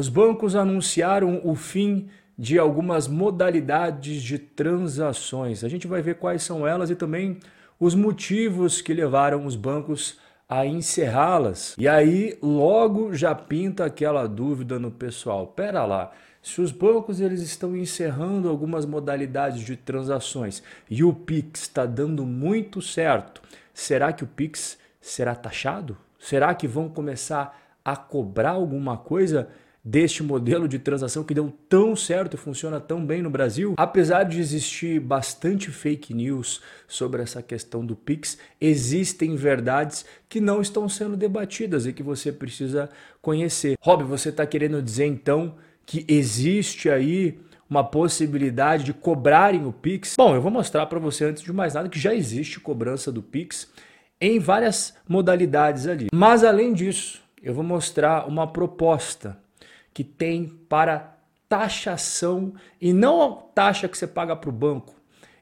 Os bancos anunciaram o fim de algumas modalidades de transações. A gente vai ver quais são elas e também os motivos que levaram os bancos a encerrá-las. E aí logo já pinta aquela dúvida no pessoal. Pera lá, se os bancos eles estão encerrando algumas modalidades de transações e o Pix está dando muito certo, será que o Pix será taxado? Será que vão começar a cobrar alguma coisa? Deste modelo de transação que deu tão certo e funciona tão bem no Brasil. Apesar de existir bastante fake news sobre essa questão do Pix, existem verdades que não estão sendo debatidas e que você precisa conhecer. Rob, você está querendo dizer então que existe aí uma possibilidade de cobrarem o Pix? Bom, eu vou mostrar para você antes de mais nada que já existe cobrança do Pix em várias modalidades ali. Mas além disso, eu vou mostrar uma proposta que tem para taxação e não taxa que você paga para o banco,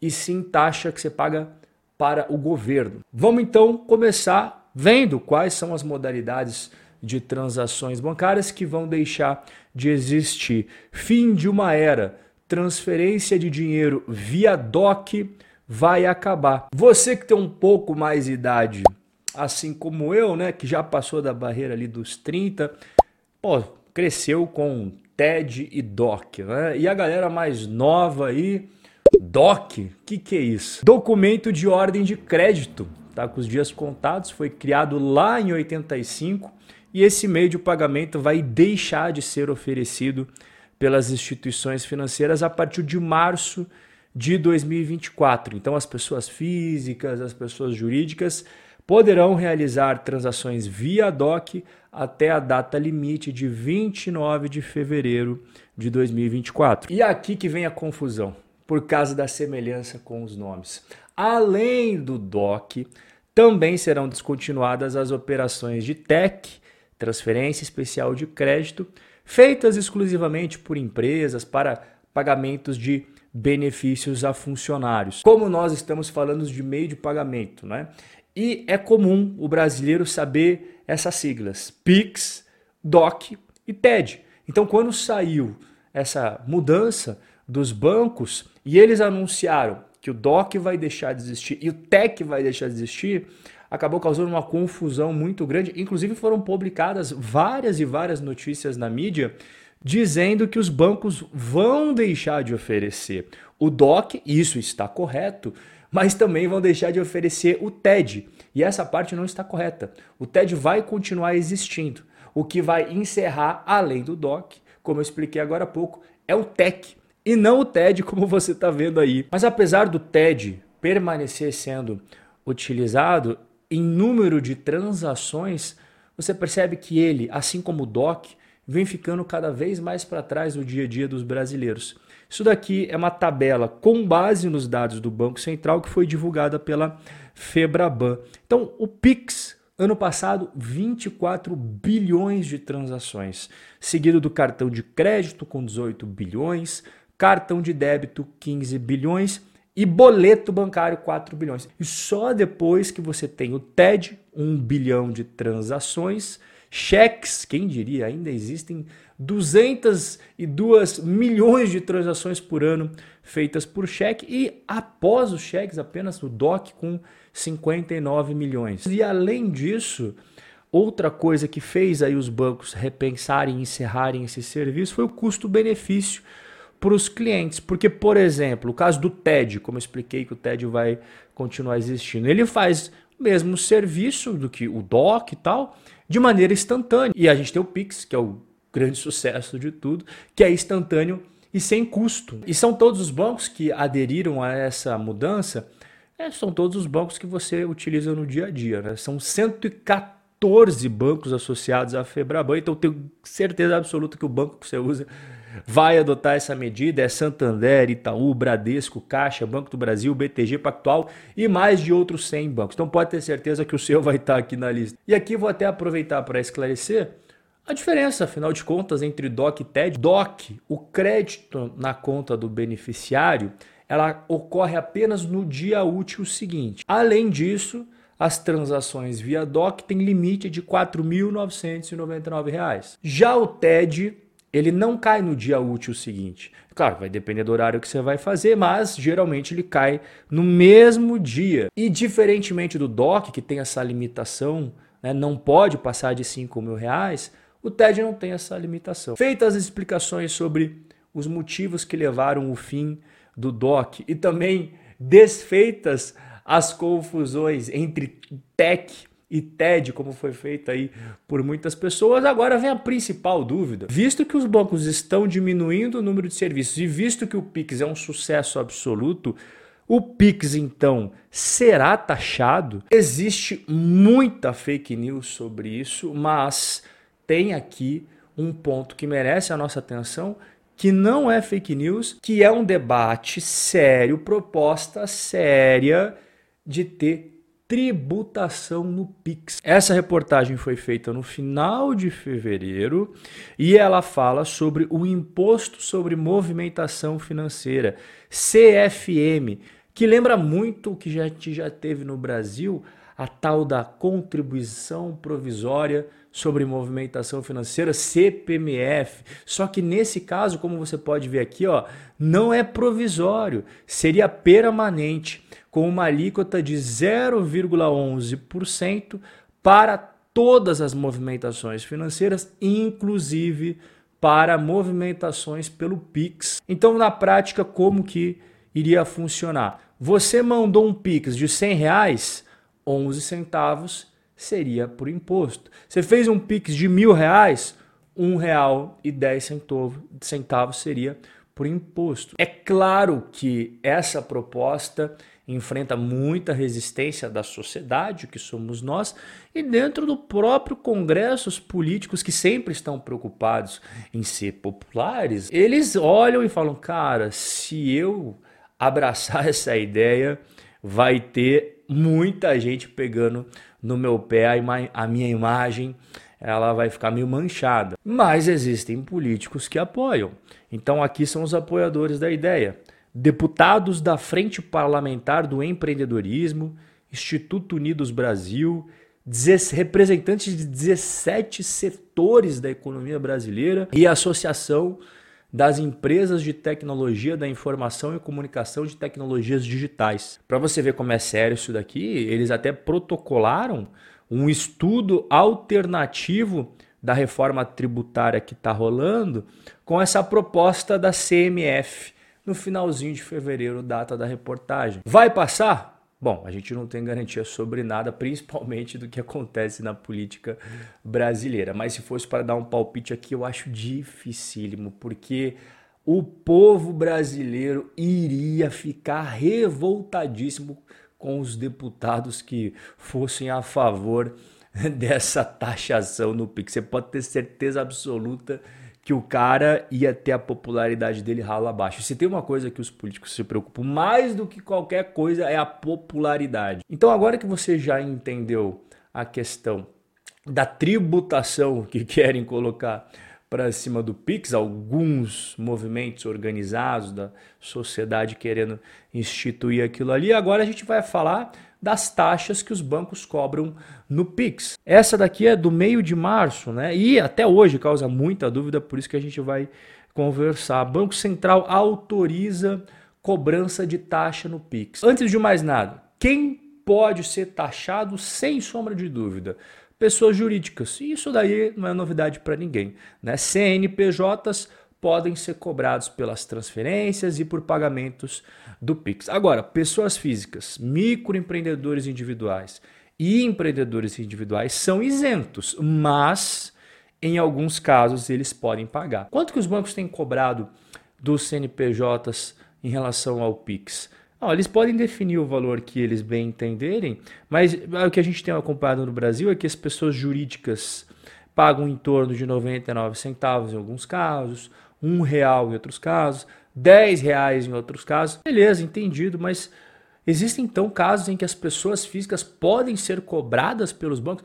e sim taxa que você paga para o governo. Vamos então começar vendo quais são as modalidades de transações bancárias que vão deixar de existir. Fim de uma era, transferência de dinheiro via DOC vai acabar. Você que tem um pouco mais idade, assim como eu, né, que já passou da barreira ali dos 30, pô, cresceu com TED e DOC, né? E a galera mais nova aí, DOC, que que é isso? Documento de ordem de crédito, tá com os dias contados, foi criado lá em 85 e esse meio de pagamento vai deixar de ser oferecido pelas instituições financeiras a partir de março de 2024. Então as pessoas físicas, as pessoas jurídicas poderão realizar transações via DOC até a data limite de 29 de fevereiro de 2024. E aqui que vem a confusão, por causa da semelhança com os nomes. Além do DOC, também serão descontinuadas as operações de TEC, transferência especial de crédito, feitas exclusivamente por empresas para pagamentos de benefícios a funcionários. Como nós estamos falando de meio de pagamento, né? E é comum o brasileiro saber essas siglas: PIX, DOC e TED. Então, quando saiu essa mudança dos bancos e eles anunciaram que o DOC vai deixar de existir e o TEC vai deixar de existir, acabou causando uma confusão muito grande. Inclusive, foram publicadas várias e várias notícias na mídia dizendo que os bancos vão deixar de oferecer o DOC, e isso está correto, mas também vão deixar de oferecer o TED. E essa parte não está correta. O TED vai continuar existindo. O que vai encerrar, além do DOC, como eu expliquei agora há pouco, é o TEC e não o TED como você está vendo aí. Mas apesar do TED permanecer sendo utilizado em número de transações, você percebe que ele, assim como o DOC, vem ficando cada vez mais para trás no dia a dia dos brasileiros. Isso daqui é uma tabela com base nos dados do Banco Central que foi divulgada pela Febraban. Então, o Pix, ano passado, 24 bilhões de transações, seguido do cartão de crédito com 18 bilhões, cartão de débito 15 bilhões e boleto bancário 4 bilhões. E só depois que você tem o TED, 1 bilhão de transações, cheques, quem diria, ainda existem 202 milhões de transações por ano feitas por cheque e após os cheques apenas o DOC com 59 milhões. E além disso, outra coisa que fez aí os bancos repensarem e encerrarem esse serviço foi o custo-benefício para os clientes, porque por exemplo, o caso do TED, como eu expliquei que o TED vai continuar existindo, ele faz mesmo serviço do que o DOC e tal, de maneira instantânea. E a gente tem o Pix, que é o grande sucesso de tudo, que é instantâneo e sem custo. E são todos os bancos que aderiram a essa mudança, é, são todos os bancos que você utiliza no dia a dia. Né? São 114 bancos associados à Febraban, então tenho certeza absoluta que o banco que você usa vai adotar essa medida. É Santander, Itaú, Bradesco, Caixa, Banco do Brasil, BTG Pactual e mais de outros 100 bancos. Então pode ter certeza que o seu vai estar aqui na lista. E aqui vou até aproveitar para esclarecer a diferença, afinal de contas, entre DOC e TED, DOC, o crédito na conta do beneficiário, ela ocorre apenas no dia útil seguinte. Além disso, as transações via DOC têm limite de R$ 4.999. Já o TED, ele não cai no dia útil seguinte. Claro, vai depender do horário que você vai fazer, mas geralmente ele cai no mesmo dia. E diferentemente do DOC, que tem essa limitação, né, não pode passar de 5 mil reais, o TED não tem essa limitação. Feitas as explicações sobre os motivos que levaram o fim do DOC e também desfeitas as confusões entre TEC e TED, como foi feito aí por muitas pessoas, agora vem a principal dúvida. Visto que os bancos estão diminuindo o número de serviços e visto que o Pix é um sucesso absoluto, o Pix então será taxado? Existe muita fake news sobre isso, mas tem aqui um ponto que merece a nossa atenção, que não é fake news, que é um debate sério, proposta séria de ter tributação no Pix. Essa reportagem foi feita no final de fevereiro e ela fala sobre o Imposto sobre Movimentação Financeira, CFM, que lembra muito o que já, já teve no Brasil, a tal da contribuição provisória sobre movimentação financeira, CPMF. Só que nesse caso, como você pode ver aqui, ó, não é provisório, seria permanente com uma alíquota de 0,11% para todas as movimentações financeiras, inclusive para movimentações pelo Pix. Então, na prática, como que iria funcionar? Você mandou um Pix de 100 reais, 11 centavos seria por imposto. Você fez um Pix de mil reais, um real e dez centavos seria por imposto. É claro que essa proposta enfrenta muita resistência da sociedade, que somos nós, e dentro do próprio Congresso, os políticos que sempre estão preocupados em ser populares, eles olham e falam: cara, se eu abraçar essa ideia, vai ter muita gente pegando no meu pé, a, a minha imagem ela vai ficar meio manchada. Mas existem políticos que apoiam. Então aqui são os apoiadores da ideia deputados da Frente Parlamentar do Empreendedorismo, Instituto Unidos Brasil, representantes de 17 setores da economia brasileira e a Associação das Empresas de Tecnologia da Informação e Comunicação de Tecnologias Digitais. Para você ver como é sério isso daqui, eles até protocolaram um estudo alternativo da reforma tributária que está rolando com essa proposta da CMF no finalzinho de fevereiro, data da reportagem. Vai passar? Bom, a gente não tem garantia sobre nada, principalmente do que acontece na política brasileira. Mas se fosse para dar um palpite aqui, eu acho dificílimo, porque o povo brasileiro iria ficar revoltadíssimo com os deputados que fossem a favor dessa taxação no PIX. Você pode ter certeza absoluta que o cara ia ter a popularidade dele ralo abaixo. Se tem uma coisa que os políticos se preocupam mais do que qualquer coisa é a popularidade. Então agora que você já entendeu a questão da tributação que querem colocar para cima do Pix, alguns movimentos organizados da sociedade querendo instituir aquilo ali. Agora a gente vai falar das taxas que os bancos cobram no Pix. Essa daqui é do meio de março, né? E até hoje causa muita dúvida, por isso que a gente vai conversar. Banco Central autoriza cobrança de taxa no Pix. Antes de mais nada, quem pode ser taxado sem sombra de dúvida? Pessoas jurídicas. Isso daí não é novidade para ninguém, né? CNPJs podem ser cobrados pelas transferências e por pagamentos do Pix. Agora, pessoas físicas, microempreendedores individuais e empreendedores individuais são isentos, mas em alguns casos eles podem pagar. Quanto que os bancos têm cobrado dos CNPJs em relação ao Pix? Não, eles podem definir o valor que eles bem entenderem, mas o que a gente tem acompanhado no Brasil é que as pessoas jurídicas pagam em torno de 99 centavos em alguns casos, um real em outros casos, dez reais em outros casos. Beleza, entendido, mas existem então casos em que as pessoas físicas podem ser cobradas pelos bancos?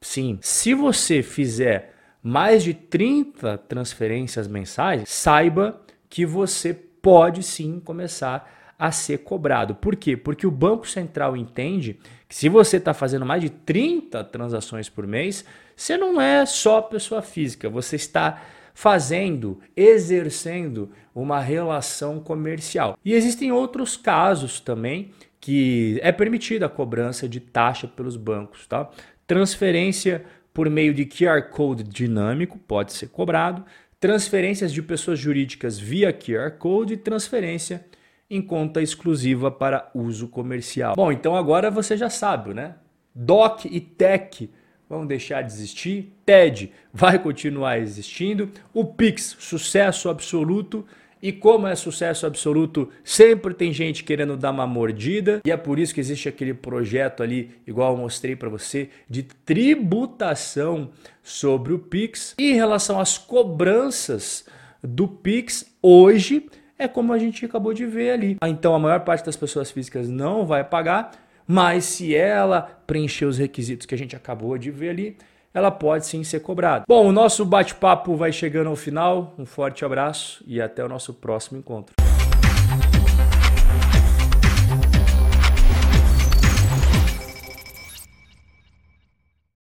Sim. Se você fizer mais de 30 transferências mensais, saiba que você pode sim começar a ser cobrado. Por quê? Porque o Banco Central entende que se você está fazendo mais de 30 transações por mês, você não é só pessoa física, você está fazendo, exercendo uma relação comercial. E existem outros casos também que é permitida a cobrança de taxa pelos bancos, tá? Transferência por meio de QR Code dinâmico pode ser cobrado, transferências de pessoas jurídicas via QR Code e transferência em conta exclusiva para uso comercial. Bom, então agora você já sabe, né? DOC e TEC vão deixar de existir, TED vai continuar existindo, o Pix, sucesso absoluto. E como é sucesso absoluto, sempre tem gente querendo dar uma mordida, e é por isso que existe aquele projeto ali, igual eu mostrei para você, de tributação sobre o Pix. E em relação às cobranças do Pix, hoje é como a gente acabou de ver ali. Então a maior parte das pessoas físicas não vai pagar, mas se ela preencher os requisitos que a gente acabou de ver ali, ela pode sim ser cobrada. Bom, o nosso bate-papo vai chegando ao final. Um forte abraço e até o nosso próximo encontro.